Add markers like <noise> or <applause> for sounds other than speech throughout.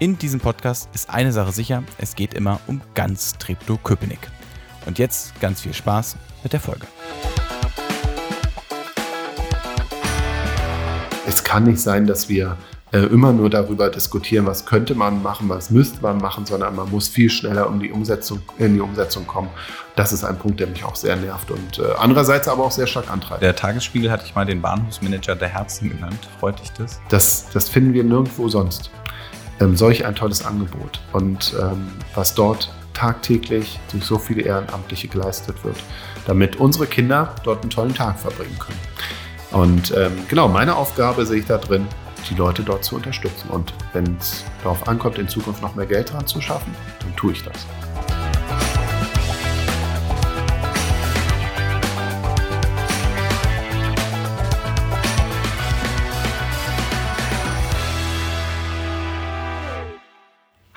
In diesem Podcast ist eine Sache sicher, es geht immer um ganz Treptow-Köpenick. Und jetzt ganz viel Spaß mit der Folge. Es kann nicht sein, dass wir äh, immer nur darüber diskutieren, was könnte man machen, was müsste man machen, sondern man muss viel schneller um die Umsetzung, in die Umsetzung kommen. Das ist ein Punkt, der mich auch sehr nervt und äh, andererseits aber auch sehr stark antreibt. Der Tagesspiegel hatte ich mal den Bahnhofsmanager der Herzen genannt. Freut dich das? Das, das finden wir nirgendwo sonst. Ähm, solch ein tolles Angebot und ähm, was dort tagtäglich durch so viele Ehrenamtliche geleistet wird, damit unsere Kinder dort einen tollen Tag verbringen können. Und ähm, genau, meine Aufgabe sehe ich da drin, die Leute dort zu unterstützen. Und wenn es darauf ankommt, in Zukunft noch mehr Geld dran zu schaffen, dann tue ich das.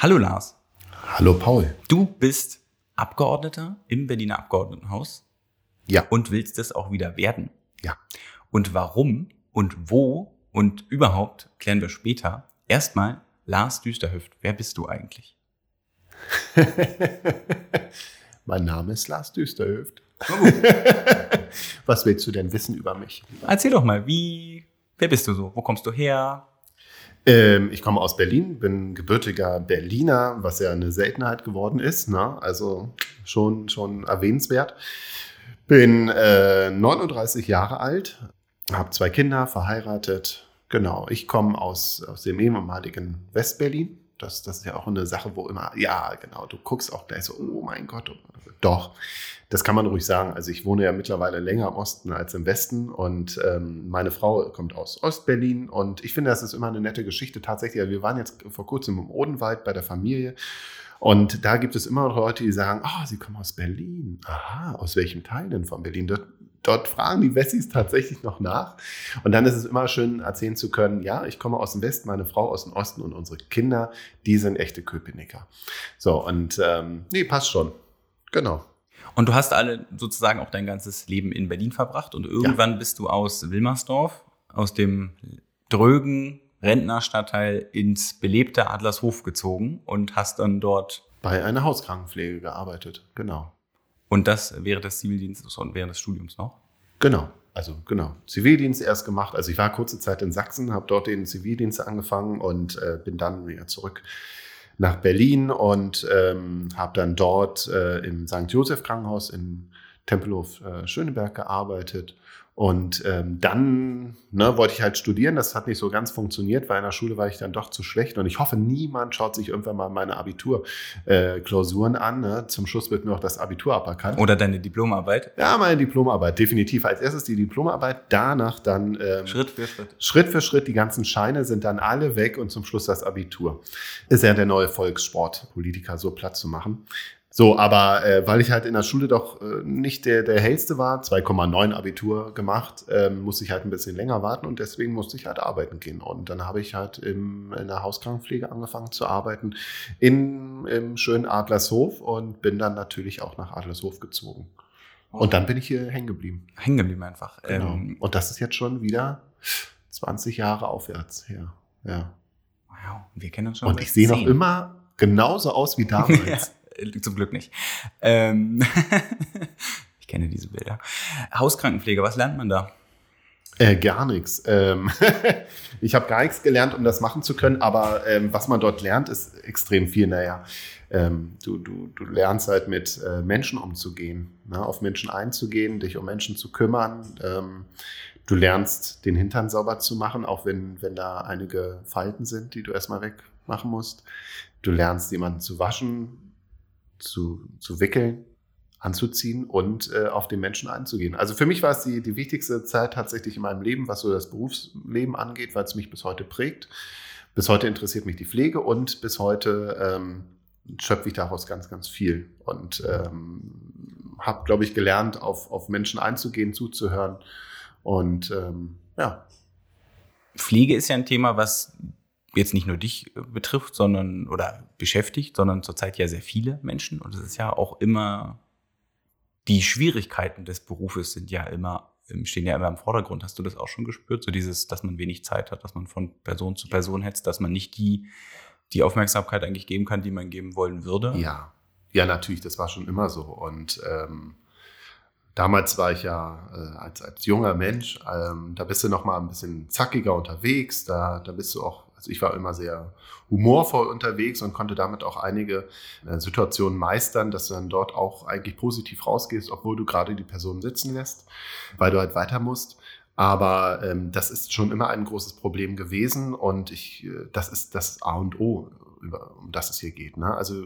Hallo Lars. Hallo Paul. Du bist Abgeordneter im Berliner Abgeordnetenhaus. Ja. Und willst es auch wieder werden. Ja. Und warum und wo und überhaupt klären wir später. Erstmal Lars Düsterhüft. Wer bist du eigentlich? <laughs> mein Name ist Lars Düsterhüft. <laughs> Was willst du denn wissen über mich? Erzähl doch mal, wie, wer bist du so? Wo kommst du her? Ähm, ich komme aus Berlin, bin gebürtiger Berliner, was ja eine Seltenheit geworden ist. Ne? Also schon, schon erwähnenswert. Bin äh, 39 Jahre alt, habe zwei Kinder, verheiratet. Genau, ich komme aus, aus dem ehemaligen Westberlin. Das, das ist ja auch eine Sache, wo immer, ja, genau, du guckst auch gleich so, oh mein Gott, doch, das kann man ruhig sagen. Also ich wohne ja mittlerweile länger im Osten als im Westen und ähm, meine Frau kommt aus Ostberlin und ich finde, das ist immer eine nette Geschichte tatsächlich. Also wir waren jetzt vor kurzem im Odenwald bei der Familie und da gibt es immer noch Leute, die sagen, oh, sie kommen aus Berlin. Aha, aus welchem Teil denn von Berlin? Dort, fragen die Wessis tatsächlich noch nach. Und dann ist es immer schön erzählen zu können, ja, ich komme aus dem Westen, meine Frau aus dem Osten und unsere Kinder, die sind echte Köpenicker. So, und ähm, nee, passt schon. Genau. Und du hast alle sozusagen auch dein ganzes Leben in Berlin verbracht und irgendwann ja. bist du aus Wilmersdorf, aus dem drögen Rentnerstadtteil ins belebte Adlershof gezogen und hast dann dort bei einer Hauskrankenpflege gearbeitet, genau. Und das während des Zivildienstes und während des Studiums noch? Genau, also genau. Zivildienst erst gemacht. Also ich war kurze Zeit in Sachsen, habe dort den Zivildienst angefangen und äh, bin dann wieder zurück nach Berlin und ähm, habe dann dort äh, im St. Josef Krankenhaus in Tempelhof äh, Schöneberg gearbeitet und ähm, dann ne, wollte ich halt studieren. Das hat nicht so ganz funktioniert, weil in der Schule war ich dann doch zu schlecht. Und ich hoffe, niemand schaut sich irgendwann mal meine Abiturklausuren äh, an. Ne? Zum Schluss wird mir auch das Abitur aberkannt. Oder deine Diplomarbeit? Ja, meine Diplomarbeit, definitiv. Als erstes die Diplomarbeit, danach dann ähm, Schritt für Schritt. Schritt für Schritt. Die ganzen Scheine sind dann alle weg und zum Schluss das Abitur. Ist ja der neue Volkssport, Politiker so platt zu machen. So, aber äh, weil ich halt in der Schule doch äh, nicht der, der hellste war, 2,9 Abitur gemacht, ähm, musste ich halt ein bisschen länger warten und deswegen musste ich halt arbeiten gehen. Und dann habe ich halt im, in der Hauskrankenpflege angefangen zu arbeiten in, im schönen Adlershof und bin dann natürlich auch nach Adlershof gezogen. Und dann bin ich hier hängen geblieben. Hängen geblieben einfach. Genau. Ähm, und das ist jetzt schon wieder 20 Jahre aufwärts her. Ja. Wow, wir kennen uns schon. Und ich sehe noch immer genauso aus wie damals. <laughs> ja. Äh, zum Glück nicht. Ähm <laughs> ich kenne diese Bilder. Hauskrankenpflege, was lernt man da? Äh, gar nichts. Ähm <laughs> ich habe gar nichts gelernt, um das machen zu können, aber ähm, was man dort lernt, ist extrem viel. Naja, ähm, du, du, du lernst halt mit äh, Menschen umzugehen, ne? auf Menschen einzugehen, dich um Menschen zu kümmern. Ähm, du lernst, den Hintern sauber zu machen, auch wenn, wenn da einige Falten sind, die du erstmal wegmachen musst. Du lernst, jemanden zu waschen, zu, zu wickeln, anzuziehen und äh, auf den Menschen einzugehen. Also für mich war es die, die wichtigste Zeit tatsächlich in meinem Leben, was so das Berufsleben angeht, weil es mich bis heute prägt. Bis heute interessiert mich die Pflege und bis heute ähm, schöpfe ich daraus ganz, ganz viel. Und ähm, habe, glaube ich, gelernt, auf, auf Menschen einzugehen, zuzuhören. Und ähm, ja. Pflege ist ja ein Thema, was jetzt nicht nur dich betrifft, sondern oder beschäftigt, sondern zurzeit ja sehr viele Menschen. Und es ist ja auch immer, die Schwierigkeiten des Berufes sind ja immer, stehen ja immer im Vordergrund. Hast du das auch schon gespürt? So dieses, dass man wenig Zeit hat, dass man von Person zu Person hetzt, dass man nicht die die Aufmerksamkeit eigentlich geben kann, die man geben wollen würde? Ja, ja, natürlich, das war schon immer so. Und ähm, damals war ich ja äh, als, als junger Mensch, ähm, da bist du noch mal ein bisschen zackiger unterwegs, da, da bist du auch, also ich war immer sehr humorvoll unterwegs und konnte damit auch einige äh, Situationen meistern, dass du dann dort auch eigentlich positiv rausgehst, obwohl du gerade die Person sitzen lässt, weil du halt weiter musst. Aber ähm, das ist schon immer ein großes Problem gewesen und ich, äh, das ist das A und O, um das es hier geht. Ne? Also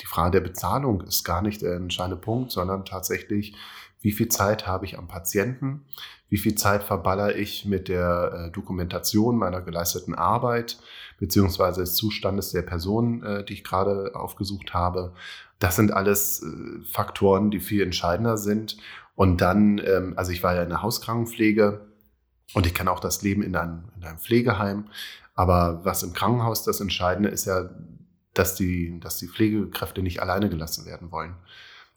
die Frage der Bezahlung ist gar nicht der entscheidende Punkt, sondern tatsächlich, wie viel Zeit habe ich am Patienten, wie viel Zeit verballer ich mit der äh, Dokumentation meiner geleisteten Arbeit beziehungsweise des Zustandes der Person, äh, die ich gerade aufgesucht habe. Das sind alles äh, Faktoren, die viel entscheidender sind. Und dann, ähm, also ich war ja in der Hauskrankenpflege und ich kenne auch das Leben in einem, in einem Pflegeheim. Aber was im Krankenhaus das Entscheidende ist ja, dass die, dass die Pflegekräfte nicht alleine gelassen werden wollen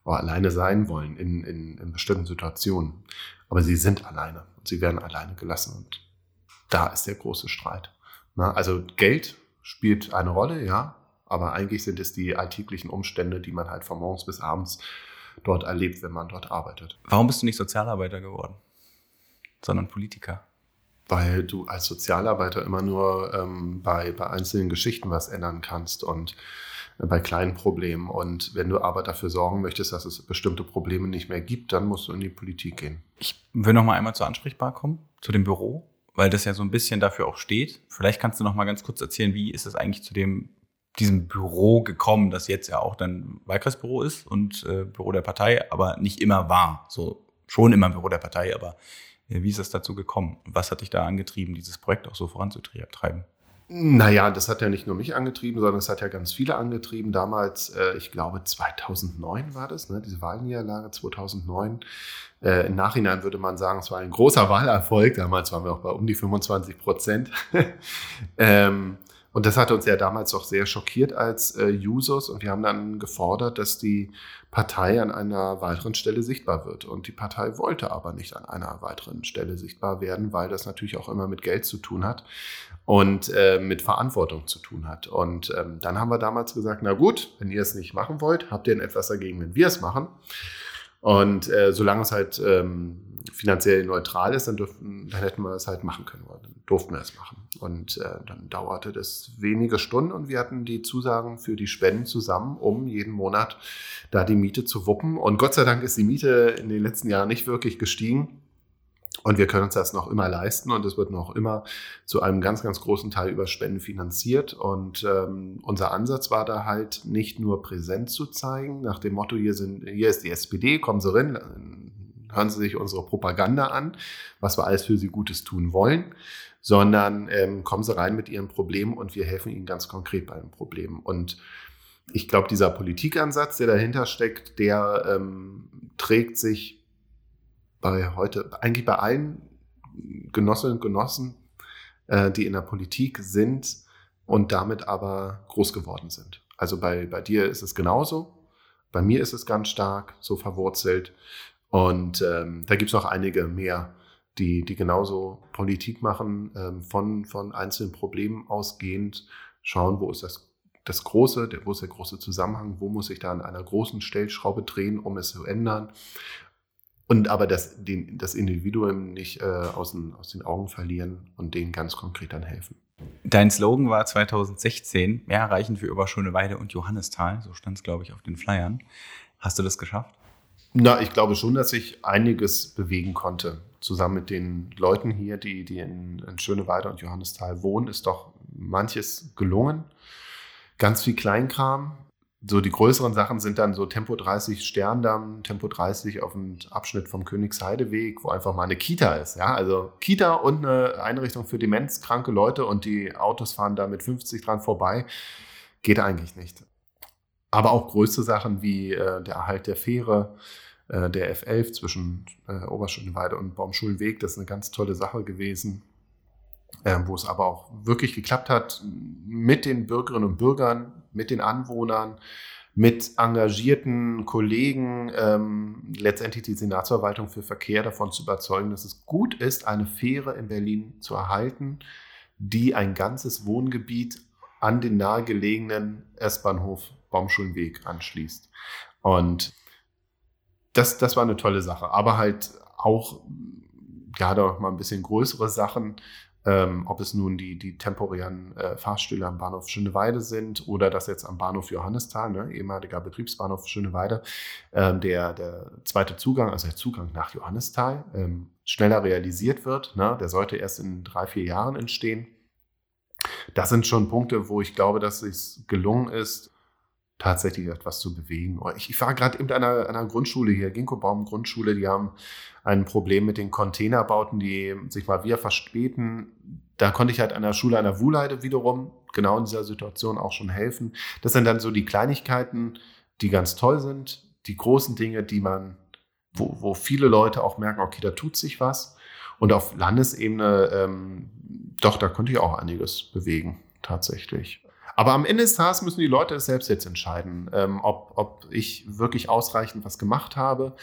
oder alleine sein wollen in, in, in bestimmten Situationen. Aber sie sind alleine und sie werden alleine gelassen. Und da ist der große Streit. Na, also Geld spielt eine Rolle, ja, aber eigentlich sind es die alltäglichen Umstände, die man halt von morgens bis abends dort erlebt, wenn man dort arbeitet. Warum bist du nicht Sozialarbeiter geworden, sondern Politiker? Weil du als Sozialarbeiter immer nur ähm, bei, bei einzelnen Geschichten was ändern kannst und bei kleinen Problemen. Und wenn du aber dafür sorgen möchtest, dass es bestimmte Probleme nicht mehr gibt, dann musst du in die Politik gehen. Ich will noch mal einmal zu ansprechbar kommen, zu dem Büro, weil das ja so ein bisschen dafür auch steht. Vielleicht kannst du noch mal ganz kurz erzählen, wie ist es eigentlich zu dem diesem Büro gekommen, das jetzt ja auch dann Wahlkreisbüro ist und äh, Büro der Partei, aber nicht immer war. So schon immer Büro der Partei, aber äh, wie ist es dazu gekommen? Was hat dich da angetrieben, dieses Projekt auch so voranzutreiben? Naja, das hat ja nicht nur mich angetrieben, sondern es hat ja ganz viele angetrieben. Damals, äh, ich glaube 2009 war das, ne, diese Wahlniederlage 2009. Äh, Im Nachhinein würde man sagen, es war ein großer Wahlerfolg. Damals waren wir auch bei um die 25 Prozent. <laughs> ähm, und das hat uns ja damals auch sehr schockiert als äh, Users und wir haben dann gefordert, dass die Partei an einer weiteren Stelle sichtbar wird. Und die Partei wollte aber nicht an einer weiteren Stelle sichtbar werden, weil das natürlich auch immer mit Geld zu tun hat und äh, mit Verantwortung zu tun hat. Und ähm, dann haben wir damals gesagt, na gut, wenn ihr es nicht machen wollt, habt ihr denn etwas dagegen, wenn wir es machen? Und äh, solange es halt ähm, finanziell neutral ist, dann, dürften, dann hätten wir es halt machen können. Dann durften wir es machen. Und äh, dann dauerte das wenige Stunden und wir hatten die Zusagen für die Spenden zusammen, um jeden Monat da die Miete zu wuppen. Und Gott sei Dank ist die Miete in den letzten Jahren nicht wirklich gestiegen. Und wir können uns das noch immer leisten und es wird noch immer zu einem ganz, ganz großen Teil über Spenden finanziert. Und ähm, unser Ansatz war da halt nicht nur präsent zu zeigen, nach dem Motto, hier, sind, hier ist die SPD, kommen Sie rein, hören Sie sich unsere Propaganda an, was wir alles für Sie Gutes tun wollen, sondern ähm, kommen Sie rein mit Ihren Problemen und wir helfen Ihnen ganz konkret bei den Problemen. Und ich glaube, dieser Politikansatz, der dahinter steckt, der ähm, trägt sich bei heute, eigentlich bei allen Genossinnen und Genossen, äh, die in der Politik sind und damit aber groß geworden sind. Also bei, bei dir ist es genauso. Bei mir ist es ganz stark so verwurzelt. Und ähm, da gibt es noch einige mehr, die, die genauso Politik machen, ähm, von, von einzelnen Problemen ausgehend, schauen, wo ist das, das große, der, wo ist der große Zusammenhang, wo muss ich da an einer großen Stellschraube drehen, um es zu ändern. Und aber das, den, das Individuum nicht äh, aus, den, aus den Augen verlieren und denen ganz konkret dann helfen. Dein Slogan war 2016, mehr erreichen für Weide und Johannisthal. So stand es, glaube ich, auf den Flyern. Hast du das geschafft? Na, ich glaube schon, dass ich einiges bewegen konnte. Zusammen mit den Leuten hier, die, die in, in Schöneweide und Johannisthal wohnen, ist doch manches gelungen. Ganz viel Kleinkram, so die größeren Sachen sind dann so Tempo 30 Sterndamm, Tempo 30 auf dem Abschnitt vom Königsheideweg, wo einfach mal eine Kita ist. Ja, also Kita und eine Einrichtung für demenzkranke Leute und die Autos fahren da mit 50 dran vorbei. Geht eigentlich nicht. Aber auch größte Sachen wie äh, der Erhalt der Fähre, äh, der F11 zwischen äh, Oberschöneweide und Baumschulenweg, das ist eine ganz tolle Sache gewesen, äh, wo es aber auch wirklich geklappt hat mit den Bürgerinnen und Bürgern, mit den Anwohnern, mit engagierten Kollegen ähm, letztendlich die Senatsverwaltung für Verkehr davon zu überzeugen, dass es gut ist, eine Fähre in Berlin zu erhalten, die ein ganzes Wohngebiet an den nahegelegenen S-Bahnhof Baumschulenweg anschließt. Und das, das war eine tolle Sache. Aber halt auch, ja, da mal ein bisschen größere Sachen, ähm, ob es nun die, die temporären äh, Fahrstühle am Bahnhof Schöneweide sind oder das jetzt am Bahnhof Johannisthal, ne, ehemaliger Betriebsbahnhof Schöneweide, ähm, der, der zweite Zugang, also der Zugang nach Johannisthal, ähm, schneller realisiert wird. Ne, der sollte erst in drei, vier Jahren entstehen. Das sind schon Punkte, wo ich glaube, dass es gelungen ist, tatsächlich etwas zu bewegen. Ich, ich war gerade in einer, einer Grundschule hier, Ginkgo-Baum Grundschule, die haben ein Problem mit den Containerbauten, die sich mal wieder verspäten. Da konnte ich halt an der Schule an der Wuhleide wiederum genau in dieser Situation auch schon helfen. Das sind dann so die Kleinigkeiten, die ganz toll sind, die großen Dinge, die man, wo, wo viele Leute auch merken, okay, da tut sich was. Und auf Landesebene, ähm, doch, da konnte ich auch einiges bewegen, tatsächlich. Aber am Ende des Tages müssen die Leute es selbst jetzt entscheiden, ähm, ob, ob ich wirklich ausreichend was gemacht habe,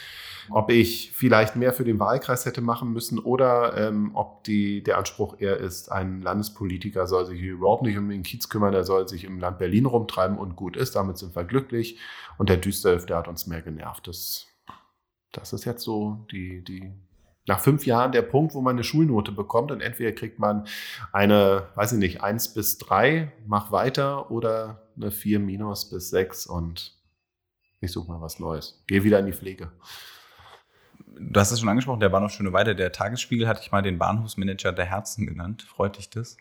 ob ich vielleicht mehr für den Wahlkreis hätte machen müssen oder ähm, ob die, der Anspruch eher ist, ein Landespolitiker soll sich überhaupt nicht um den Kiez kümmern, der soll sich im Land Berlin rumtreiben und gut ist, damit sind wir glücklich. Und der Düsterhof, der hat uns mehr genervt. Das, das ist jetzt so die, die nach fünf Jahren der Punkt, wo man eine Schulnote bekommt und entweder kriegt man eine, weiß ich nicht, eins bis drei, mach weiter oder eine vier minus bis sechs und ich suche mal was Neues. Gehe wieder in die Pflege. Du hast es schon angesprochen, der Bahnhof Schöneweide, der Tagesspiegel hatte ich mal den Bahnhofsmanager der Herzen genannt. Freut dich das?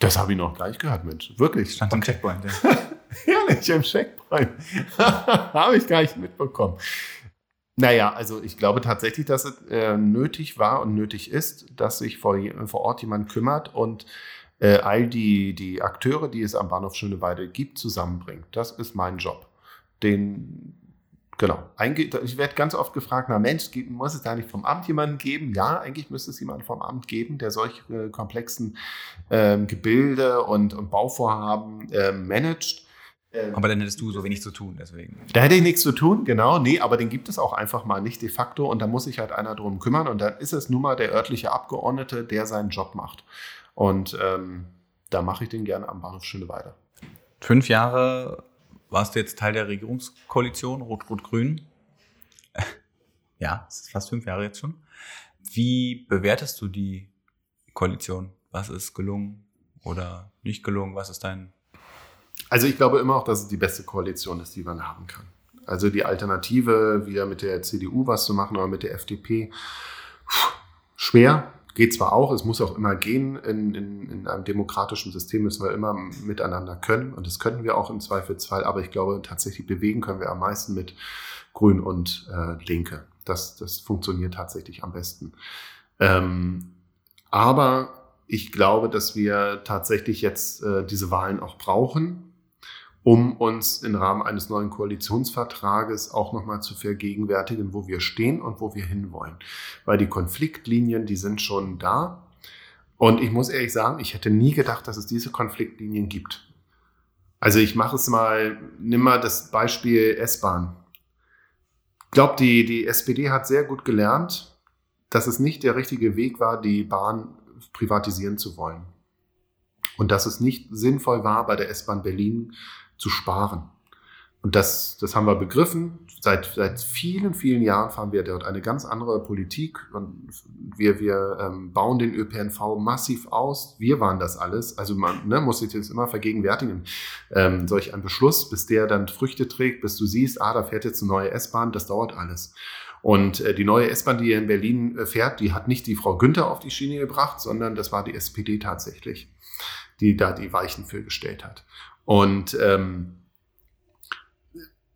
Das habe ich noch gleich gehört, Mensch. Wirklich. Stand im Checkpoint, ja. <laughs> Ehrlich, im Checkpoint. <laughs> habe ich gar nicht mitbekommen. Naja, also ich glaube tatsächlich, dass es äh, nötig war und nötig ist, dass sich vor, vor Ort jemand kümmert und äh, all die, die Akteure, die es am Bahnhof Schöneweide gibt, zusammenbringt. Das ist mein Job. Den, genau. Ich werde ganz oft gefragt, na Mensch, muss es da nicht vom Amt jemanden geben? Ja, eigentlich müsste es jemanden vom Amt geben, der solche komplexen äh, Gebilde und, und Bauvorhaben ähm, managt. Ähm, aber dann hättest du so wenig zu tun, deswegen. Da hätte ich nichts zu tun, genau. Nee, aber den gibt es auch einfach mal nicht de facto und da muss sich halt einer drum kümmern und dann ist es nun mal der örtliche Abgeordnete, der seinen Job macht. Und ähm, da mache ich den gerne am Bahnhof Schöneweide. Fünf Jahre warst du jetzt Teil der Regierungskoalition, Rot-Rot-Grün. <laughs> ja, es ist fast fünf Jahre jetzt schon. Wie bewertest du die Koalition? Was ist gelungen oder nicht gelungen? Was ist dein also ich glaube immer auch, dass es die beste Koalition ist, die man haben kann. Also die Alternative, wieder mit der CDU was zu machen oder mit der FDP, schwer. Geht zwar auch, es muss auch immer gehen. In, in, in einem demokratischen System müssen wir immer miteinander können und das können wir auch im Zweifelsfall. Aber ich glaube, tatsächlich bewegen können wir am meisten mit Grün und äh, Linke. Das, das funktioniert tatsächlich am besten. Ähm, aber ich glaube, dass wir tatsächlich jetzt äh, diese Wahlen auch brauchen um uns im Rahmen eines neuen Koalitionsvertrages auch nochmal zu vergegenwärtigen, wo wir stehen und wo wir hinwollen. Weil die Konfliktlinien, die sind schon da. Und ich muss ehrlich sagen, ich hätte nie gedacht, dass es diese Konfliktlinien gibt. Also ich mache es mal, nimm mal das Beispiel S-Bahn. Ich glaube, die, die SPD hat sehr gut gelernt, dass es nicht der richtige Weg war, die Bahn privatisieren zu wollen. Und dass es nicht sinnvoll war, bei der S-Bahn Berlin zu sparen. Und das, das haben wir begriffen. Seit, seit vielen, vielen Jahren fahren wir dort eine ganz andere Politik und wir, wir ähm, bauen den ÖPNV massiv aus. Wir waren das alles. Also man ne, muss sich das immer vergegenwärtigen. Ähm, solch ein Beschluss, bis der dann Früchte trägt, bis du siehst, ah, da fährt jetzt eine neue S-Bahn, das dauert alles. Und äh, die neue S-Bahn, die hier in Berlin äh, fährt, die hat nicht die Frau Günther auf die Schiene gebracht, sondern das war die SPD tatsächlich, die da die Weichen für gestellt hat. Und ähm,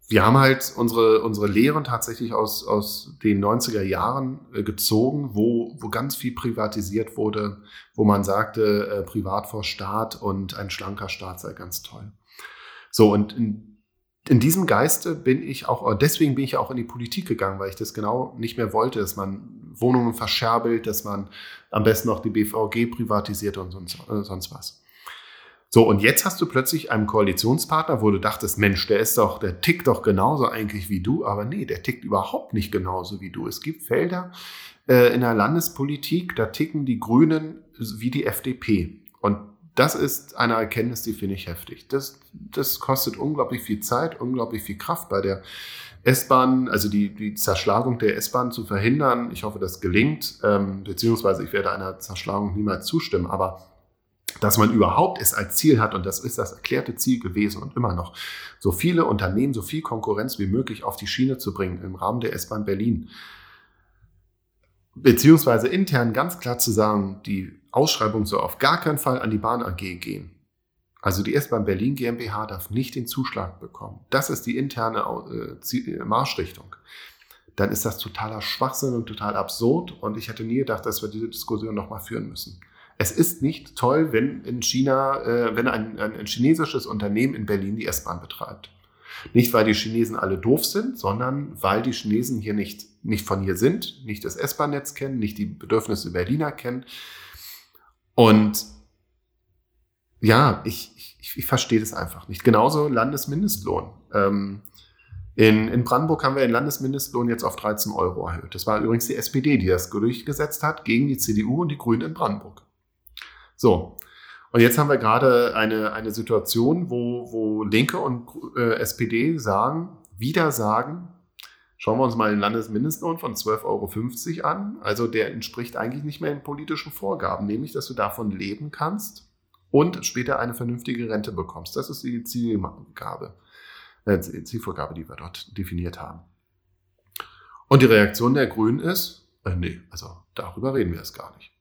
wir haben halt unsere, unsere Lehren tatsächlich aus, aus den 90er Jahren äh, gezogen, wo, wo ganz viel privatisiert wurde, wo man sagte, äh, privat vor Staat und ein schlanker Staat sei ganz toll. So, und in, in diesem Geiste bin ich auch, deswegen bin ich auch in die Politik gegangen, weil ich das genau nicht mehr wollte, dass man Wohnungen verscherbelt, dass man am besten noch die BVG privatisiert und sonst, äh, sonst was. So, und jetzt hast du plötzlich einen Koalitionspartner, wo du dachtest, Mensch, der ist doch, der tickt doch genauso eigentlich wie du, aber nee, der tickt überhaupt nicht genauso wie du. Es gibt Felder äh, in der Landespolitik, da ticken die Grünen wie die FDP. Und das ist eine Erkenntnis, die finde ich heftig. Das, das kostet unglaublich viel Zeit, unglaublich viel Kraft bei der S-Bahn, also die, die Zerschlagung der S-Bahn zu verhindern. Ich hoffe, das gelingt, ähm, beziehungsweise ich werde einer Zerschlagung niemals zustimmen, aber dass man überhaupt es als Ziel hat, und das ist das erklärte Ziel gewesen und immer noch, so viele Unternehmen, so viel Konkurrenz wie möglich auf die Schiene zu bringen im Rahmen der S-Bahn Berlin. Beziehungsweise intern ganz klar zu sagen, die Ausschreibung soll auf gar keinen Fall an die Bahn AG gehen. Also die S-Bahn Berlin GmbH darf nicht den Zuschlag bekommen. Das ist die interne äh, Marschrichtung. Dann ist das totaler Schwachsinn und total absurd. Und ich hätte nie gedacht, dass wir diese Diskussion nochmal führen müssen. Es ist nicht toll, wenn in China, äh, wenn ein, ein, chinesisches Unternehmen in Berlin die S-Bahn betreibt. Nicht, weil die Chinesen alle doof sind, sondern weil die Chinesen hier nicht, nicht von hier sind, nicht das S-Bahn-Netz kennen, nicht die Bedürfnisse Berliner kennen. Und ja, ich, ich, ich verstehe das einfach nicht. Genauso Landesmindestlohn. Ähm, in, in Brandenburg haben wir den Landesmindestlohn jetzt auf 13 Euro erhöht. Das war übrigens die SPD, die das durchgesetzt hat gegen die CDU und die Grünen in Brandenburg. So. Und jetzt haben wir gerade eine, eine Situation, wo, wo Linke und äh, SPD sagen, wieder sagen, schauen wir uns mal den Landesmindestlohn von 12,50 Euro an. Also der entspricht eigentlich nicht mehr den politischen Vorgaben, nämlich, dass du davon leben kannst und später eine vernünftige Rente bekommst. Das ist die Zielgabe, äh, Zielvorgabe, die wir dort definiert haben. Und die Reaktion der Grünen ist, äh, nee, also darüber reden wir jetzt gar nicht.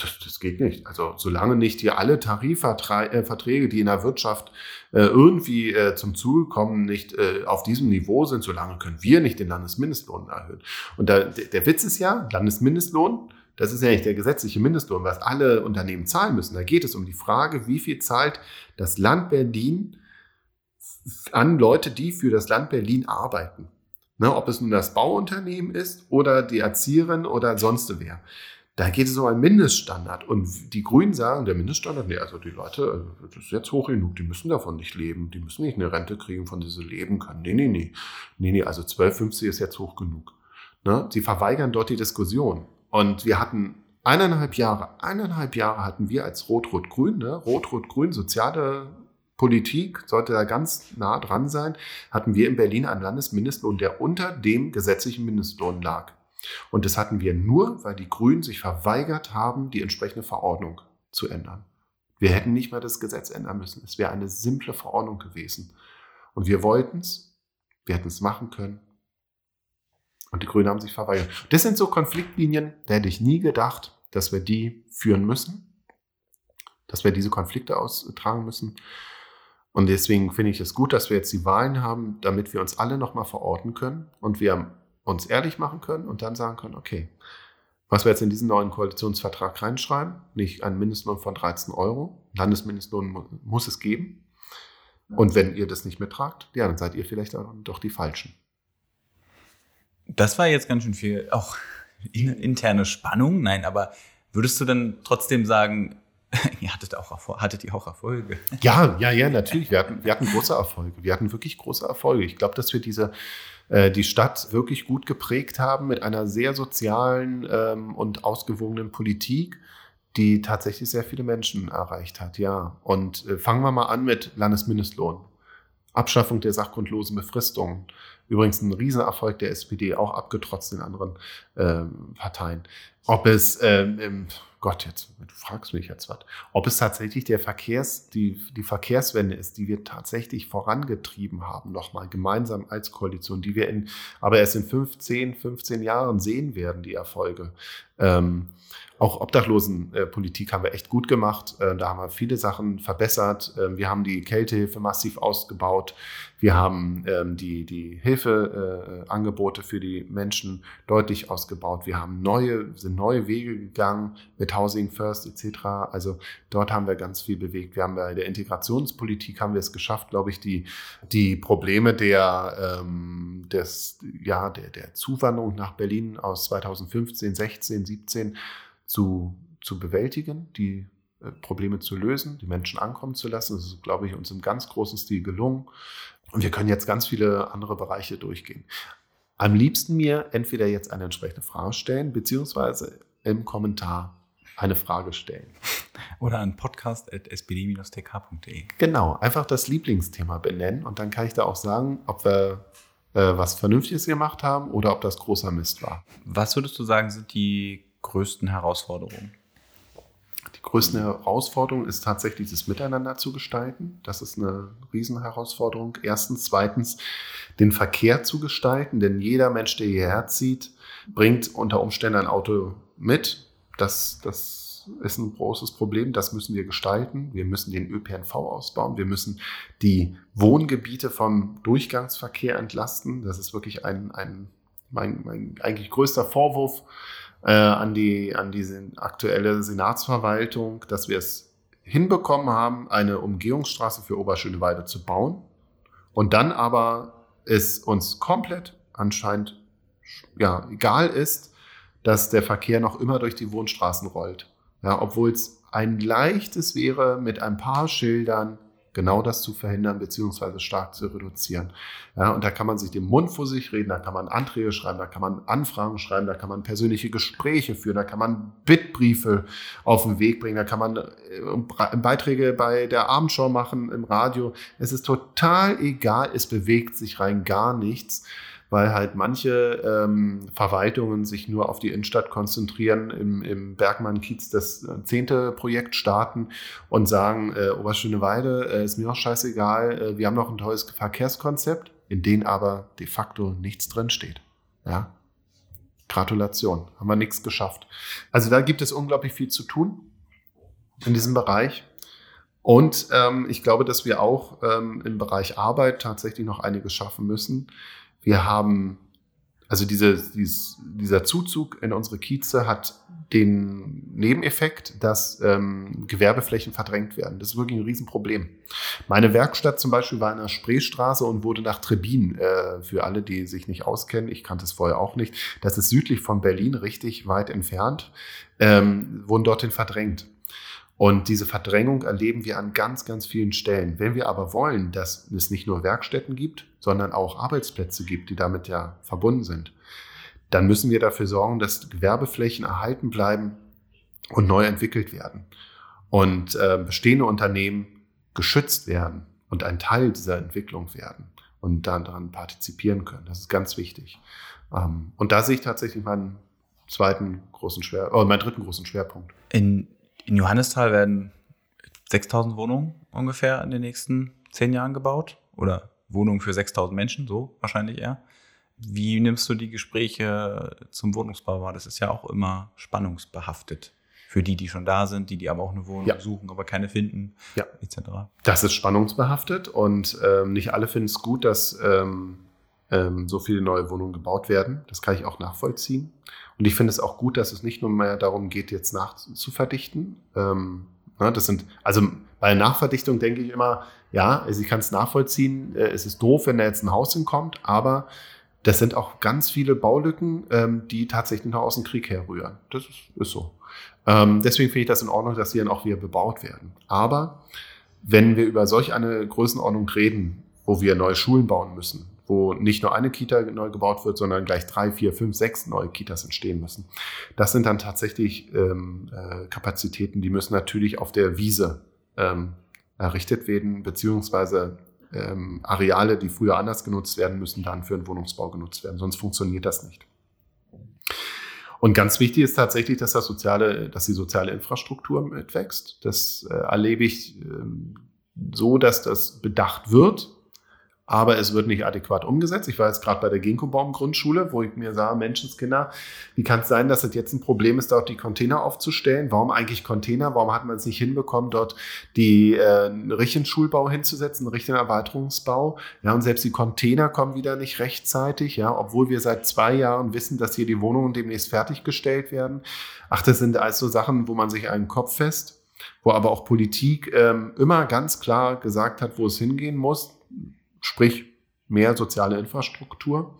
Das, das geht nicht. Also solange nicht hier alle Tarifverträge, äh, die in der Wirtschaft äh, irgendwie äh, zum Zuge kommen, nicht äh, auf diesem Niveau sind, solange können wir nicht den Landesmindestlohn erhöhen. Und da, der, Witz ist ja, Landesmindestlohn, das ist ja nicht der gesetzliche Mindestlohn, was alle Unternehmen zahlen müssen. Da geht es um die Frage, wie viel zahlt das Land Berlin an Leute, die für das Land Berlin arbeiten. Ne, ob es nun das Bauunternehmen ist oder die Erzieherin oder sonst wer. Da geht es um einen Mindeststandard. Und die Grünen sagen, der Mindeststandard, nee, also die Leute, das ist jetzt hoch genug, die müssen davon nicht leben. Die müssen nicht eine Rente kriegen, von der sie leben können. Nee, nee, nee. Nee, nee, also 12,50 ist jetzt hoch genug. Ne? Sie verweigern dort die Diskussion. Und wir hatten eineinhalb Jahre, eineinhalb Jahre hatten wir als Rot-Rot-Grün, ne? Rot-Rot-Grün, soziale Politik sollte da ganz nah dran sein, hatten wir in Berlin einen Landesmindestlohn, der unter dem gesetzlichen Mindestlohn lag. Und das hatten wir nur, weil die Grünen sich verweigert haben, die entsprechende Verordnung zu ändern. Wir hätten nicht mal das Gesetz ändern müssen. Es wäre eine simple Verordnung gewesen. Und wir wollten es, wir hätten es machen können. Und die Grünen haben sich verweigert. Das sind so Konfliktlinien, da hätte ich nie gedacht, dass wir die führen müssen, dass wir diese Konflikte austragen müssen. Und deswegen finde ich es gut, dass wir jetzt die Wahlen haben, damit wir uns alle nochmal verorten können und wir uns ehrlich machen können und dann sagen können, okay, was wir jetzt in diesen neuen Koalitionsvertrag reinschreiben, nicht einen Mindestlohn von 13 Euro, Landesmindestlohn muss es geben. Und wenn ihr das nicht mittragt, ja, dann seid ihr vielleicht doch die Falschen. Das war jetzt ganz schön viel, auch interne Spannung. Nein, aber würdest du dann trotzdem sagen, <laughs> ihr hattet, auch, hattet ihr auch Erfolge? Ja, ja, ja, natürlich. Wir hatten, wir hatten große Erfolge. Wir hatten wirklich große Erfolge. Ich glaube, dass wir diese, äh, die Stadt wirklich gut geprägt haben mit einer sehr sozialen ähm, und ausgewogenen Politik, die tatsächlich sehr viele Menschen erreicht hat. Ja, und äh, fangen wir mal an mit Landesmindestlohn. Abschaffung der sachgrundlosen Befristung. Übrigens ein Riesenerfolg der SPD, auch abgetrotzt in anderen ähm, Parteien. Ob es ähm, Gott, jetzt, du fragst mich jetzt was, ob es tatsächlich der Verkehrs, die, die Verkehrswende ist, die wir tatsächlich vorangetrieben haben, nochmal gemeinsam als Koalition, die wir in, aber erst in 15, 15 Jahren sehen werden, die Erfolge. Ähm, Auch Obdachlosenpolitik haben wir echt gut gemacht. Äh, da haben wir viele Sachen verbessert. Äh, wir haben die Kältehilfe massiv ausgebaut. Wir haben ähm, die, die Hilfeangebote für die Menschen deutlich ausgebaut. Wir haben neue, sind neue Wege gegangen mit Housing First etc. Also dort haben wir ganz viel bewegt. Wir haben bei der Integrationspolitik haben wir es geschafft, glaube ich, die, die Probleme der, ähm, des, ja, der, der Zuwanderung nach Berlin aus 2015, 16, 17 zu, zu bewältigen, die äh, Probleme zu lösen, die Menschen ankommen zu lassen. Das ist, glaube ich, uns im ganz großen Stil gelungen. Und wir können jetzt ganz viele andere Bereiche durchgehen. Am liebsten mir entweder jetzt eine entsprechende Frage stellen, beziehungsweise im Kommentar eine Frage stellen. <laughs> Oder an podcast.spd-tk.de. Genau, einfach das Lieblingsthema benennen und dann kann ich da auch sagen, ob wir äh, was Vernünftiges gemacht haben oder ob das großer Mist war. Was würdest du sagen, sind die größten Herausforderungen? Die größte Herausforderung ist tatsächlich das Miteinander zu gestalten. Das ist eine Riesenherausforderung. Erstens. Zweitens, den Verkehr zu gestalten, denn jeder Mensch, der hierher zieht, bringt unter Umständen ein Auto mit. Das, das ist ein großes Problem. Das müssen wir gestalten. Wir müssen den ÖPNV ausbauen. Wir müssen die Wohngebiete vom Durchgangsverkehr entlasten. Das ist wirklich ein, ein mein, mein eigentlich größter Vorwurf äh, an, die, an diese aktuelle Senatsverwaltung, dass wir es hinbekommen haben, eine Umgehungsstraße für Oberschöneweide zu bauen und dann aber es uns komplett anscheinend ja, egal ist, dass der Verkehr noch immer durch die Wohnstraßen rollt. Ja, obwohl es ein leichtes wäre, mit ein paar Schildern genau das zu verhindern beziehungsweise stark zu reduzieren. Ja, und da kann man sich den Mund vor sich reden, da kann man Anträge schreiben, da kann man Anfragen schreiben, da kann man persönliche Gespräche führen, da kann man Bittbriefe auf den Weg bringen, da kann man äh, Beiträge bei der Abendshow machen im Radio. Es ist total egal, es bewegt sich rein gar nichts weil halt manche ähm, Verwaltungen sich nur auf die Innenstadt konzentrieren, im, im Bergmann-Kiez das äh, zehnte Projekt starten und sagen, äh, Oberschöneweide äh, ist mir auch scheißegal, äh, wir haben noch ein tolles Verkehrskonzept, in dem aber de facto nichts drinsteht. Ja? Gratulation, haben wir nichts geschafft. Also da gibt es unglaublich viel zu tun in diesem Bereich. Und ähm, ich glaube, dass wir auch ähm, im Bereich Arbeit tatsächlich noch einiges schaffen müssen. Wir haben, also diese, dieses, dieser Zuzug in unsere Kieze hat den Nebeneffekt, dass ähm, Gewerbeflächen verdrängt werden. Das ist wirklich ein Riesenproblem. Meine Werkstatt zum Beispiel war in der Spreestraße und wurde nach Trebin, äh, für alle, die sich nicht auskennen, ich kannte es vorher auch nicht, das ist südlich von Berlin, richtig weit entfernt, ähm, wurden dorthin verdrängt. Und diese Verdrängung erleben wir an ganz, ganz vielen Stellen. Wenn wir aber wollen, dass es nicht nur Werkstätten gibt, sondern auch Arbeitsplätze gibt, die damit ja verbunden sind, dann müssen wir dafür sorgen, dass Gewerbeflächen erhalten bleiben und neu entwickelt werden. Und äh, bestehende Unternehmen geschützt werden und ein Teil dieser Entwicklung werden und dann daran partizipieren können. Das ist ganz wichtig. Ähm, und da sehe ich tatsächlich meinen zweiten großen Schwer, oh, meinen dritten großen Schwerpunkt. In in Johannisthal werden 6000 Wohnungen ungefähr in den nächsten zehn Jahren gebaut. Oder Wohnungen für 6000 Menschen, so wahrscheinlich eher. Wie nimmst du die Gespräche zum Wohnungsbau wahr? Das ist ja auch immer spannungsbehaftet. Für die, die schon da sind, die, die aber auch eine Wohnung ja. suchen, aber keine finden, ja. etc. Das ist spannungsbehaftet und ähm, nicht alle finden es gut, dass ähm, ähm, so viele neue Wohnungen gebaut werden. Das kann ich auch nachvollziehen. Und ich finde es auch gut, dass es nicht nur mehr darum geht, jetzt nachzuverdichten. Ähm, ne, das sind, also bei Nachverdichtung denke ich immer, ja, also ich kann es nachvollziehen, äh, es ist doof, wenn da jetzt ein Haus hinkommt, aber das sind auch ganz viele Baulücken, ähm, die tatsächlich noch aus dem Krieg herrühren. Das ist, ist so. Ähm, deswegen finde ich das in Ordnung, dass die dann auch wieder bebaut werden. Aber wenn wir über solch eine Größenordnung reden, wo wir neue Schulen bauen müssen, wo nicht nur eine Kita neu gebaut wird, sondern gleich drei, vier, fünf, sechs neue Kitas entstehen müssen. Das sind dann tatsächlich ähm, äh, Kapazitäten, die müssen natürlich auf der Wiese ähm, errichtet werden, beziehungsweise ähm, Areale, die früher anders genutzt werden, müssen dann für den Wohnungsbau genutzt werden, sonst funktioniert das nicht. Und ganz wichtig ist tatsächlich, dass, das soziale, dass die soziale Infrastruktur mitwächst. Das äh, erlebe ich äh, so, dass das bedacht wird, aber es wird nicht adäquat umgesetzt. Ich war jetzt gerade bei der Ginkgobaum-Grundschule, wo ich mir sah, Menschenskinder, wie kann es sein, dass es jetzt ein Problem ist, dort die Container aufzustellen? Warum eigentlich Container? Warum hat man es nicht hinbekommen, dort die äh, einen richtigen Schulbau hinzusetzen, einen richtigen Erweiterungsbau? Ja, und selbst die Container kommen wieder nicht rechtzeitig, ja, obwohl wir seit zwei Jahren wissen, dass hier die Wohnungen demnächst fertiggestellt werden. Ach, das sind also Sachen, wo man sich einen Kopf fest, wo aber auch Politik ähm, immer ganz klar gesagt hat, wo es hingehen muss sprich mehr soziale Infrastruktur.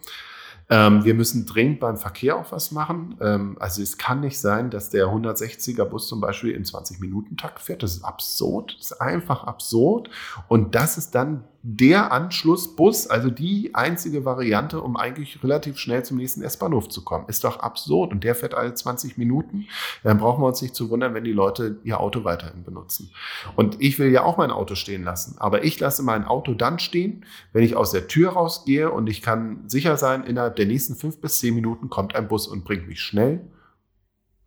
Ähm, wir müssen dringend beim Verkehr auch was machen. Ähm, also es kann nicht sein, dass der 160er Bus zum Beispiel im 20-Minuten-Takt fährt. Das ist absurd. Das ist einfach absurd. Und das ist dann der Anschlussbus, also die einzige Variante, um eigentlich relativ schnell zum nächsten S-Bahnhof zu kommen. Ist doch absurd. Und der fährt alle 20 Minuten. Dann brauchen wir uns nicht zu wundern, wenn die Leute ihr Auto weiterhin benutzen. Und ich will ja auch mein Auto stehen lassen. Aber ich lasse mein Auto dann stehen, wenn ich aus der Tür rausgehe und ich kann sicher sein, innerhalb der nächsten fünf bis zehn Minuten kommt ein Bus und bringt mich schnell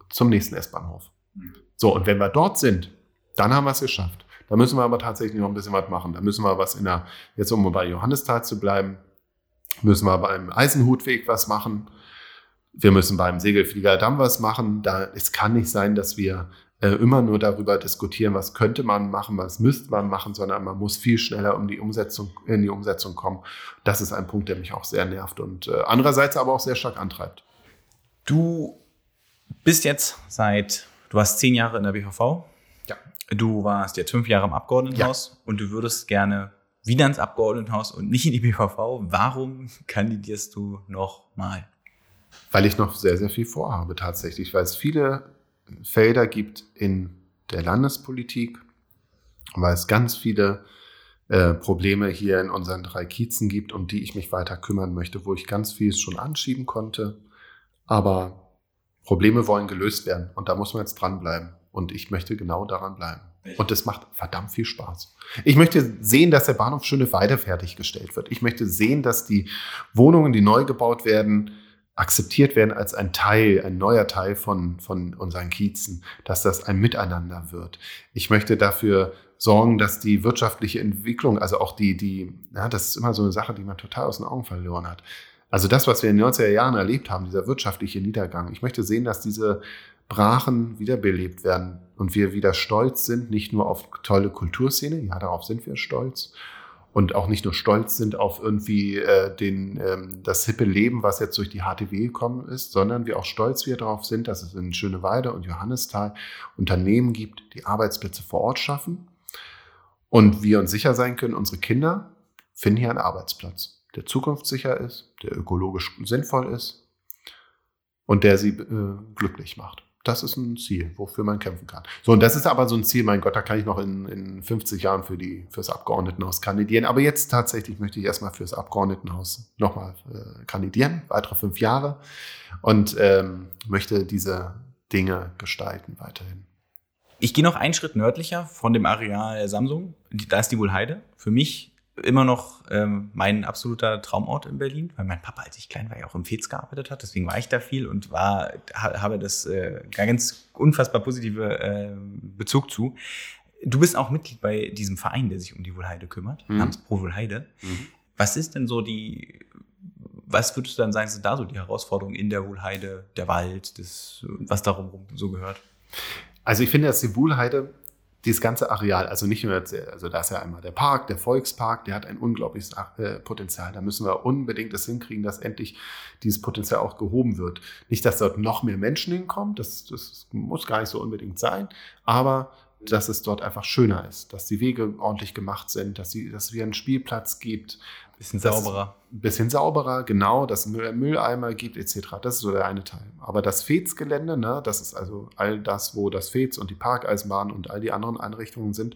zum nächsten S-Bahnhof. So, und wenn wir dort sind, dann haben wir es geschafft. Da müssen wir aber tatsächlich noch ein bisschen was machen. Da müssen wir was in der, jetzt um bei Johannisthal zu bleiben, müssen wir beim Eisenhutweg was machen. Wir müssen beim Segelflieger Damm was machen. Da, es kann nicht sein, dass wir äh, immer nur darüber diskutieren, was könnte man machen, was müsste man machen, sondern man muss viel schneller um die Umsetzung, in die Umsetzung kommen. Das ist ein Punkt, der mich auch sehr nervt und äh, andererseits aber auch sehr stark antreibt. Du bist jetzt seit, du warst zehn Jahre in der BVV. Du warst jetzt fünf Jahre im Abgeordnetenhaus ja. und du würdest gerne wieder ins Abgeordnetenhaus und nicht in die BVV. Warum kandidierst du noch mal? Weil ich noch sehr, sehr viel vorhabe tatsächlich, weil es viele Felder gibt in der Landespolitik, weil es ganz viele äh, Probleme hier in unseren drei Kiezen gibt, um die ich mich weiter kümmern möchte, wo ich ganz vieles schon anschieben konnte. Aber Probleme wollen gelöst werden und da muss man jetzt dranbleiben. Und ich möchte genau daran bleiben. Und das macht verdammt viel Spaß. Ich möchte sehen, dass der Bahnhof Schöneweide fertiggestellt wird. Ich möchte sehen, dass die Wohnungen, die neu gebaut werden, akzeptiert werden als ein Teil, ein neuer Teil von, von unseren Kiezen, dass das ein Miteinander wird. Ich möchte dafür sorgen, dass die wirtschaftliche Entwicklung, also auch die, die, ja, das ist immer so eine Sache, die man total aus den Augen verloren hat. Also das, was wir in den 90er Jahren erlebt haben, dieser wirtschaftliche Niedergang. Ich möchte sehen, dass diese Brachen wiederbelebt werden und wir wieder stolz sind, nicht nur auf tolle Kulturszene, ja, darauf sind wir stolz, und auch nicht nur stolz sind auf irgendwie äh, den, ähm, das hippe Leben, was jetzt durch die HTW gekommen ist, sondern wir auch stolz wieder darauf sind, dass es in Schöneweide und Johannisthal Unternehmen gibt, die Arbeitsplätze vor Ort schaffen und wir uns sicher sein können, unsere Kinder finden hier einen Arbeitsplatz, der zukunftssicher ist, der ökologisch sinnvoll ist und der sie äh, glücklich macht das ist ein Ziel, wofür man kämpfen kann. So, und das ist aber so ein Ziel, mein Gott, da kann ich noch in, in 50 Jahren für die, fürs Abgeordnetenhaus kandidieren. Aber jetzt tatsächlich möchte ich erstmal fürs Abgeordnetenhaus nochmal äh, kandidieren, weitere fünf Jahre, und ähm, möchte diese Dinge gestalten weiterhin. Ich gehe noch einen Schritt nördlicher von dem Areal Samsung. Da ist die Wohlheide. Für mich immer noch ähm, mein absoluter Traumort in Berlin, weil mein Papa, als ich klein war, ja auch im Fez gearbeitet hat. Deswegen war ich da viel und war, habe das äh, ganz unfassbar positive äh, Bezug zu. Du bist auch Mitglied bei diesem Verein, der sich um die Wohlheide kümmert, mhm. namens Pro Wohlheide. Mhm. Was ist denn so die, was würdest du dann sagen, sind da so die Herausforderungen in der Wohlheide, der Wald, das, was darum so gehört? Also ich finde, dass die Wohlheide dieses ganze Areal, also nicht nur, also da ist ja einmal der Park, der Volkspark, der hat ein unglaubliches äh, Potenzial. Da müssen wir unbedingt das hinkriegen, dass endlich dieses Potenzial auch gehoben wird. Nicht, dass dort noch mehr Menschen hinkommen, das, das muss gar nicht so unbedingt sein, aber dass es dort einfach schöner ist, dass die Wege ordentlich gemacht sind, dass, sie, dass es wieder einen Spielplatz gibt. Bisschen sauberer. Ein bisschen sauberer, genau, dass es Mülleimer gibt, etc. Das ist so der eine Teil. Aber das Fez-Gelände, ne, das ist also all das, wo das Fez und die Parkeisenbahn und all die anderen Einrichtungen sind.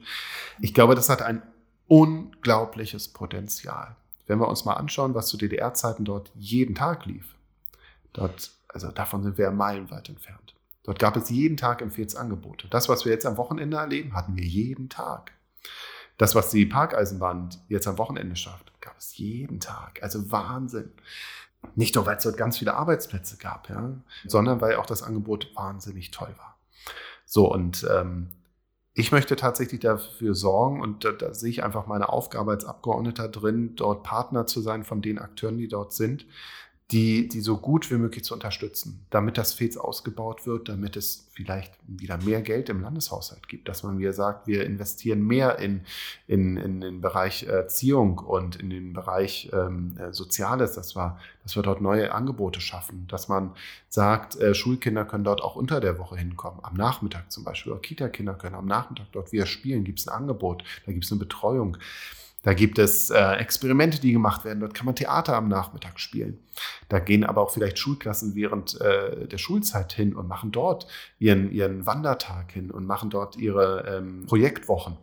Ich glaube, das hat ein unglaubliches Potenzial. Wenn wir uns mal anschauen, was zu DDR-Zeiten dort jeden Tag lief, dort, also davon sind wir meilenweit entfernt. Dort gab es jeden Tag Empfehlsangebote. Das, was wir jetzt am Wochenende erleben, hatten wir jeden Tag. Das, was die Parkeisenbahn jetzt am Wochenende schafft, gab es jeden Tag. Also Wahnsinn. Nicht nur, weil es dort ganz viele Arbeitsplätze gab, ja, sondern weil auch das Angebot wahnsinnig toll war. So, und ähm, ich möchte tatsächlich dafür sorgen und da, da, sehe ich einfach meine Aufgabe als Abgeordneter drin, dort Partner zu sein von den Akteuren, die dort sind, die, die so gut wie möglich zu unterstützen, damit das FEZ ausgebaut wird, damit es vielleicht wieder mehr Geld im Landeshaushalt gibt, dass man wieder sagt, wir investieren mehr in, in, in den Bereich Erziehung und in den Bereich ähm, äh, Soziales, dass wir, dass wir dort neue Angebote schaffen, dass man sagt, äh, Schulkinder können dort auch unter der Woche hinkommen, am Nachmittag zum Beispiel, oder Kita-Kinder können am Nachmittag dort wieder spielen, gibt es ein Angebot, da gibt es eine Betreuung. Da gibt es äh, Experimente, die gemacht werden. Dort kann man Theater am Nachmittag spielen. Da gehen aber auch vielleicht Schulklassen während äh, der Schulzeit hin und machen dort ihren, ihren Wandertag hin und machen dort ihre ähm, Projektwochen.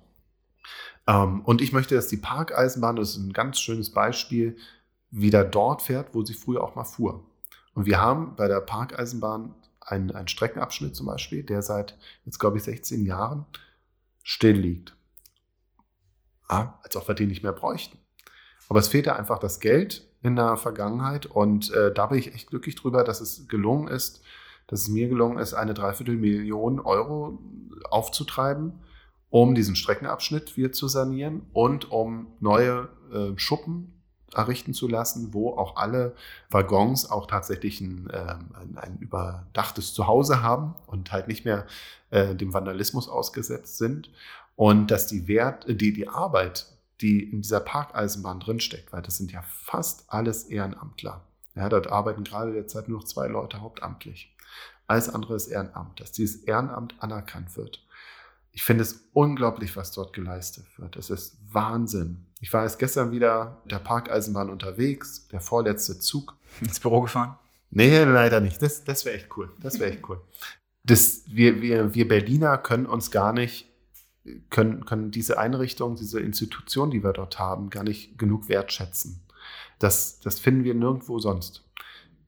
Ähm, und ich möchte, dass die Parkeisenbahn, das ist ein ganz schönes Beispiel, wieder dort fährt, wo sie früher auch mal fuhr. Und wir haben bei der Parkeisenbahn einen, einen Streckenabschnitt zum Beispiel, der seit jetzt, glaube ich, 16 Jahren still liegt. Ah, als ob wir den nicht mehr bräuchten. Aber es fehlte einfach das Geld in der Vergangenheit und äh, da bin ich echt glücklich drüber, dass es gelungen ist, dass es mir gelungen ist, eine Dreiviertelmillion Euro aufzutreiben, um diesen Streckenabschnitt wieder zu sanieren und um neue äh, Schuppen errichten zu lassen, wo auch alle Waggons auch tatsächlich ein, äh, ein, ein überdachtes Zuhause haben und halt nicht mehr äh, dem Vandalismus ausgesetzt sind und dass die Wert, die, die Arbeit, die in dieser Parkeisenbahn drinsteckt, weil das sind ja fast alles Ehrenamtler. Ja, dort arbeiten gerade derzeit nur noch zwei Leute hauptamtlich. Alles andere ist Ehrenamt, dass dieses Ehrenamt anerkannt wird. Ich finde es unglaublich, was dort geleistet wird. Es ist Wahnsinn. Ich war erst gestern wieder der Parkeisenbahn unterwegs, der vorletzte Zug. Ins Büro gefahren? Nee, leider nicht. Das, das wäre echt cool. Das wäre echt cool. Das, wir, wir, wir Berliner können uns gar nicht können, können diese Einrichtungen, diese Institutionen, die wir dort haben, gar nicht genug wertschätzen. Das, das finden wir nirgendwo sonst.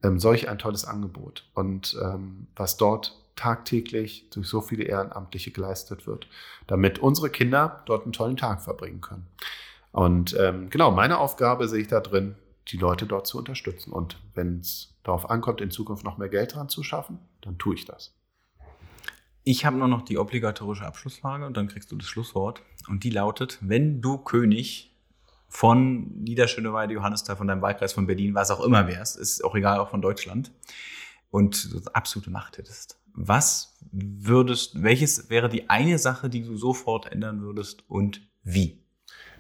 Ähm, solch ein tolles Angebot. Und ähm, was dort tagtäglich durch so viele Ehrenamtliche geleistet wird, damit unsere Kinder dort einen tollen Tag verbringen können. Und ähm, genau, meine Aufgabe sehe ich da drin, die Leute dort zu unterstützen. Und wenn es darauf ankommt, in Zukunft noch mehr Geld dran zu schaffen, dann tue ich das. Ich habe nur noch die obligatorische Abschlussfrage und dann kriegst du das Schlusswort. Und die lautet, wenn du König von Niederschöneweide, Johannisthal, von deinem Wahlkreis von Berlin, was auch immer wärst, ist auch egal, auch von Deutschland, und so absolute Macht hättest, was würdest, welches wäre die eine Sache, die du sofort ändern würdest und wie?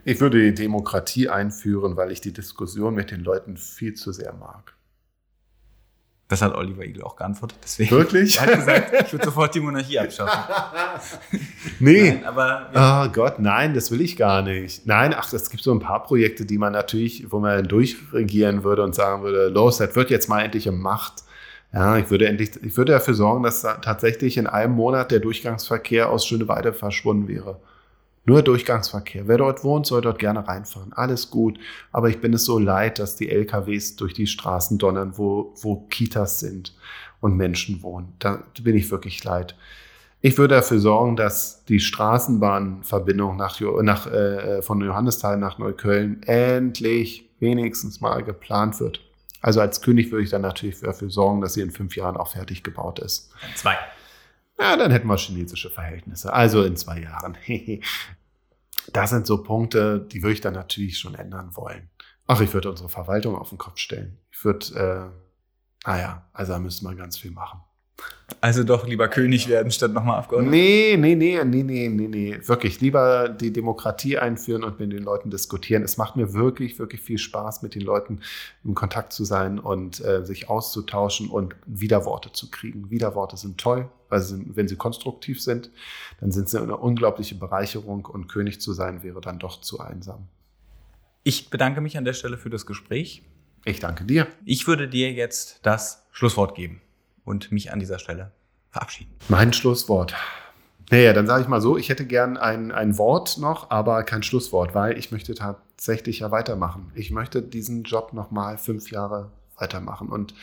Ich würde die Demokratie einführen, weil ich die Diskussion mit den Leuten viel zu sehr mag. Das hat Oliver Igel auch geantwortet. Deswegen Wirklich? Er hat gesagt, ich würde sofort die Monarchie abschaffen. <laughs> nee. Nein, aber, ja. Oh Gott, nein, das will ich gar nicht. Nein, ach, es gibt so ein paar Projekte, die man natürlich, wo man durchregieren würde und sagen würde, los, das wird jetzt mal endlich um Macht. Ja, ich würde endlich, ich würde dafür sorgen, dass tatsächlich in einem Monat der Durchgangsverkehr aus Schöneweide verschwunden wäre. Nur Durchgangsverkehr. Wer dort wohnt, soll dort gerne reinfahren. Alles gut. Aber ich bin es so leid, dass die LKWs durch die Straßen donnern, wo, wo Kitas sind und Menschen wohnen. Da bin ich wirklich leid. Ich würde dafür sorgen, dass die Straßenbahnverbindung nach, nach, äh, von Johannisthal nach Neukölln endlich wenigstens mal geplant wird. Also als König würde ich dann natürlich dafür sorgen, dass sie in fünf Jahren auch fertig gebaut ist. Zwei. Ja, dann hätten wir chinesische Verhältnisse. Also in zwei Jahren. <laughs> das sind so Punkte, die würde ich dann natürlich schon ändern wollen. Ach, ich würde unsere Verwaltung auf den Kopf stellen. Ich würde, äh, naja, also da müsste man ganz viel machen. Also doch lieber König werden statt nochmal Abgeordneter? Nee, nee, nee, nee, nee, nee, nee. Wirklich, lieber die Demokratie einführen und mit den Leuten diskutieren. Es macht mir wirklich, wirklich viel Spaß, mit den Leuten in Kontakt zu sein und äh, sich auszutauschen und Widerworte zu kriegen. Widerworte sind toll, weil sie, wenn sie konstruktiv sind, dann sind sie eine unglaubliche Bereicherung und König zu sein wäre dann doch zu einsam. Ich bedanke mich an der Stelle für das Gespräch. Ich danke dir. Ich würde dir jetzt das Schlusswort geben und mich an dieser Stelle verabschieden. Mein Schlusswort. Naja, dann sage ich mal so, ich hätte gern ein, ein Wort noch, aber kein Schlusswort, weil ich möchte tatsächlich ja weitermachen. Ich möchte diesen Job nochmal fünf Jahre weitermachen. Und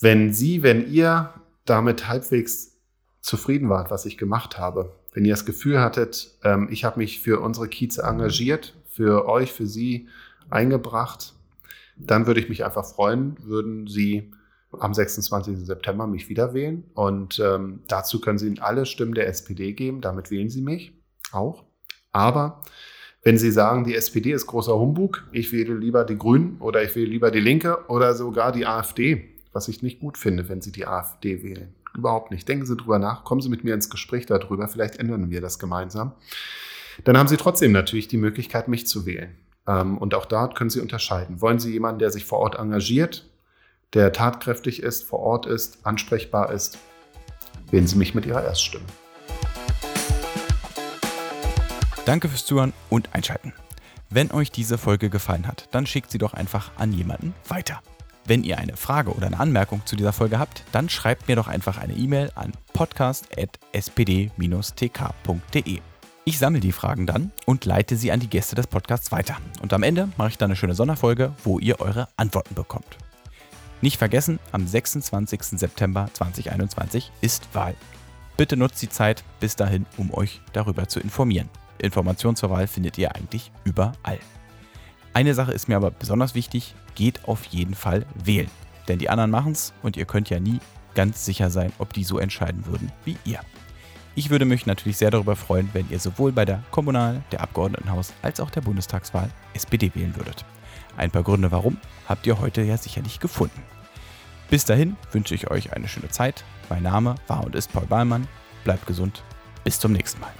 wenn Sie, wenn ihr damit halbwegs zufrieden wart, was ich gemacht habe, wenn ihr das Gefühl hattet, ähm, ich habe mich für unsere Kieze engagiert, für euch, für Sie eingebracht, dann würde ich mich einfach freuen, würden Sie am 26. September mich wieder wählen. Und ähm, dazu können Sie alle Stimmen der SPD geben. Damit wählen Sie mich auch. Aber wenn Sie sagen, die SPD ist großer Humbug, ich wähle lieber die Grünen oder ich wähle lieber die Linke oder sogar die AfD, was ich nicht gut finde, wenn Sie die AfD wählen. Überhaupt nicht. Denken Sie drüber nach, kommen Sie mit mir ins Gespräch darüber, vielleicht ändern wir das gemeinsam. Dann haben Sie trotzdem natürlich die Möglichkeit, mich zu wählen. Ähm, und auch dort können Sie unterscheiden. Wollen Sie jemanden, der sich vor Ort engagiert, der tatkräftig ist, vor Ort ist, ansprechbar ist, wählen Sie mich mit Ihrer Erststimme. Danke fürs Zuhören und Einschalten. Wenn euch diese Folge gefallen hat, dann schickt sie doch einfach an jemanden weiter. Wenn ihr eine Frage oder eine Anmerkung zu dieser Folge habt, dann schreibt mir doch einfach eine E-Mail an podcast.spd-tk.de. Ich sammle die Fragen dann und leite sie an die Gäste des Podcasts weiter. Und am Ende mache ich dann eine schöne Sonderfolge, wo ihr eure Antworten bekommt. Nicht vergessen, am 26. September 2021 ist Wahl. Bitte nutzt die Zeit bis dahin, um euch darüber zu informieren. Informationen zur Wahl findet ihr eigentlich überall. Eine Sache ist mir aber besonders wichtig, geht auf jeden Fall wählen. Denn die anderen machen es und ihr könnt ja nie ganz sicher sein, ob die so entscheiden würden wie ihr. Ich würde mich natürlich sehr darüber freuen, wenn ihr sowohl bei der Kommunal-, der Abgeordnetenhaus- als auch der Bundestagswahl SPD wählen würdet. Ein paar Gründe warum habt ihr heute ja sicherlich gefunden. Bis dahin wünsche ich euch eine schöne Zeit. Mein Name war und ist Paul Bahlmann. Bleibt gesund. Bis zum nächsten Mal.